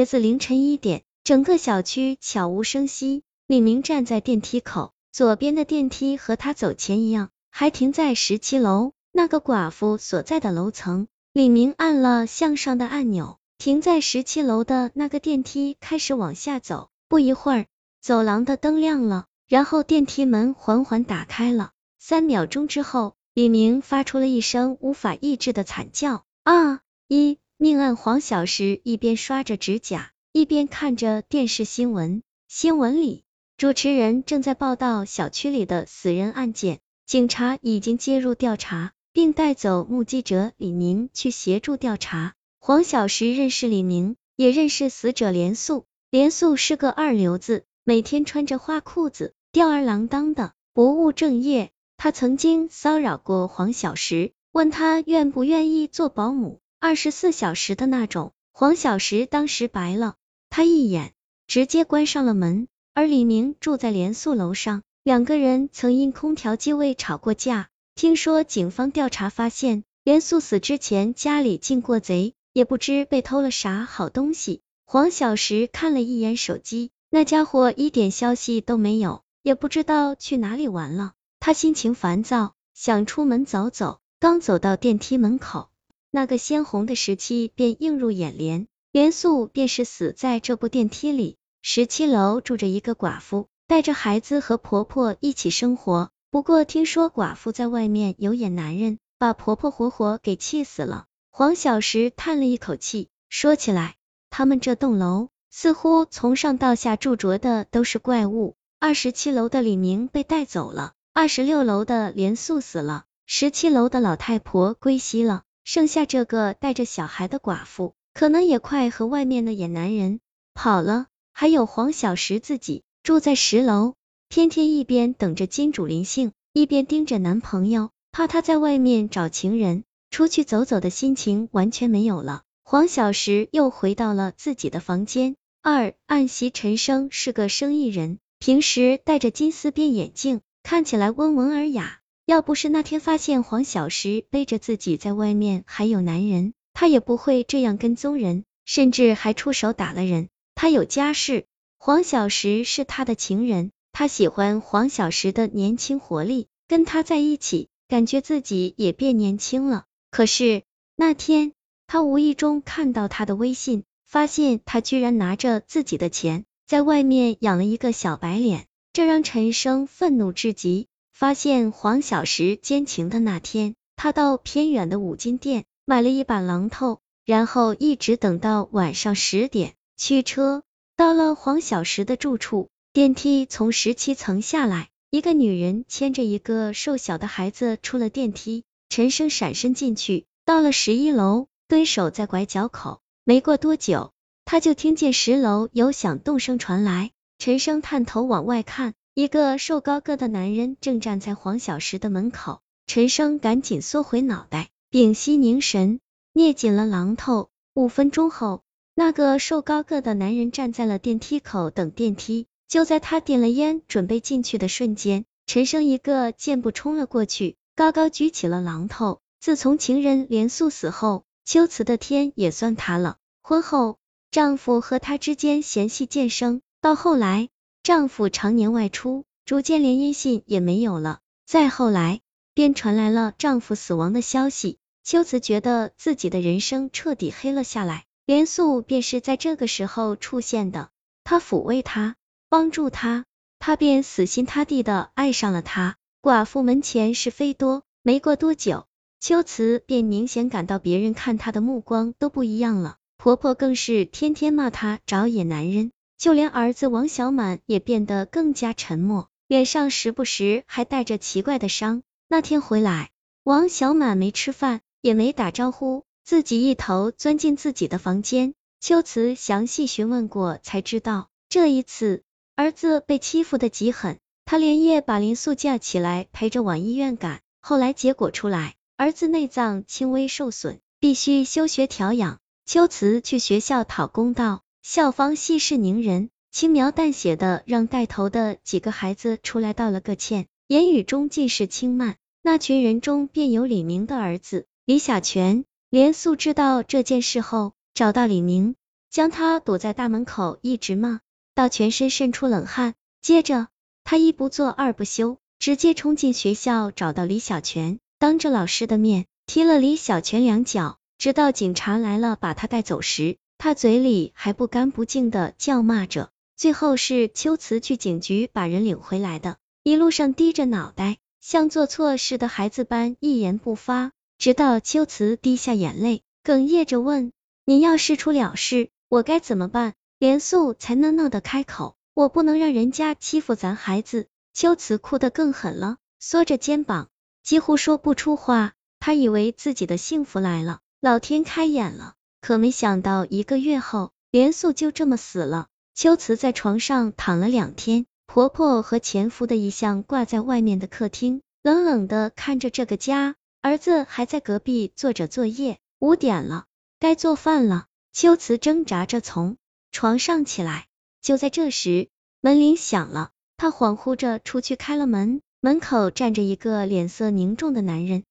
截至凌晨一点，整个小区悄无声息。李明站在电梯口，左边的电梯和他走前一样，还停在十七楼那个寡妇所在的楼层。李明按了向上的按钮，停在十七楼的那个电梯开始往下走。不一会儿，走廊的灯亮了，然后电梯门缓缓打开了。三秒钟之后，李明发出了一声无法抑制的惨叫。啊！一命案黄小石一边刷着指甲，一边看着电视新闻。新闻里，主持人正在报道小区里的死人案件，警察已经介入调查，并带走目击者李明去协助调查。黄小石认识李明，也认识死者连素。连素是个二流子，每天穿着花裤子，吊儿郎当的，不务正业。他曾经骚扰过黄小石，问他愿不愿意做保姆，二十四小时的那种。黄小石当时白了他一眼，直接关上了门。而李明住在连宿楼上，两个人曾因空调机位吵过架。听说警方调查发现，连宿死之前家里进过贼，也不知被偷了啥好东西。黄小石看了一眼手机，那家伙一点消息都没有，也不知道去哪里玩了。他心情烦躁，想出门走走。刚走到电梯门口，那个鲜红的十七便映入眼帘。连素便是死在这部电梯里。十七楼住着一个寡妇，带着孩子和婆婆一起生活。不过听说寡妇在外面有眼男人，把婆婆活活给气死了。黄小石叹了一口气，说起来，他们这栋楼似乎从上到下住着的都是怪物。二十七楼的李明被带走了，二十六楼的连素死了，十七楼的老太婆归西了，剩下这个带着小孩的寡妇，可能也快和外面的野男人跑了。还有黄小石自己住在十楼，天天一边等着金主临幸，一边盯着男朋友，怕他在外面找情人，出去走走的心情完全没有了。黄小石又回到了自己的房间。二暗袭陈生是个生意人，平时戴着金丝边眼镜，看起来温文尔雅。要不是那天发现黄小石背着自己在外面还有男人，他也不会这样跟踪人，甚至还出手打了人。他有家室，黄小石是他的情人，他喜欢黄小石的年轻活力，跟他在一起，感觉自己也变年轻了。可是那天，他无意中看到他的微信，发现他居然拿着自己的钱，在外面养了一个小白脸，这让陈生愤怒至极。发现黄小石奸情的那天，他到偏远的五金店买了一把榔头，然后一直等到晚上十点。驱车到了黄小石的住处，电梯从十七层下来，一个女人牵着一个瘦小的孩子出了电梯。陈生闪身进去，到了十一楼，蹲守在拐角口。没过多久，他就听见十楼有响动声传来。陈生探头往外看，一个瘦高个的男人正站在黄小石的门口。陈生赶紧缩回脑袋，屏息凝神，捏紧了榔头。五分钟后。那个瘦高个的男人站在了电梯口等电梯，就在他点了烟准备进去的瞬间，陈生一个箭步冲了过去，高高举起了榔头。自从情人连素死后，秋瓷的天也算塌了。婚后，丈夫和她之间嫌隙渐生，到后来，丈夫常年外出，逐渐连音信也没有了。再后来，便传来了丈夫死亡的消息，秋瓷觉得自己的人生彻底黑了下来。连素便是在这个时候出现的，他抚慰他，帮助他，他便死心塌地的爱上了他。寡妇门前是非多，没过多久，秋瓷便明显感到别人看她的目光都不一样了。婆婆更是天天骂她找野男人，就连儿子王小满也变得更加沉默，脸上时不时还带着奇怪的伤。那天回来，王小满没吃饭，也没打招呼。自己一头钻进自己的房间，秋瓷详细询问过，才知道这一次儿子被欺负的极狠，他连夜把林素架起来陪着往医院赶。后来结果出来，儿子内脏轻微受损，必须休学调养。秋瓷去学校讨公道，校方息事宁人，轻描淡写的让带头的几个孩子出来道了个歉，言语中尽是轻慢。那群人中便有李明的儿子李小泉。连素知道这件事后，找到李明，将他堵在大门口，一直骂到全身渗出冷汗。接着，他一不做二不休，直接冲进学校，找到李小泉，当着老师的面踢了李小泉两脚，直到警察来了把他带走时，他嘴里还不干不净的叫骂着。最后是秋瓷去警局把人领回来的，一路上低着脑袋，像做错事的孩子般一言不发，直到秋瓷滴下眼泪。哽咽着问：“你要是出了事，我该怎么办？”连素才嫩嫩的开口：“我不能让人家欺负咱孩子。”秋瓷哭得更狠了，缩着肩膀，几乎说不出话。他以为自己的幸福来了，老天开眼了，可没想到一个月后，连素就这么死了。秋瓷在床上躺了两天，婆婆和前夫的遗像挂在外面的客厅，冷冷的看着这个家。儿子还在隔壁做着作业。五点了，该做饭了。秋瓷挣扎着从床上起来，就在这时，门铃响了。她恍惚着出去开了门，门口站着一个脸色凝重的男人。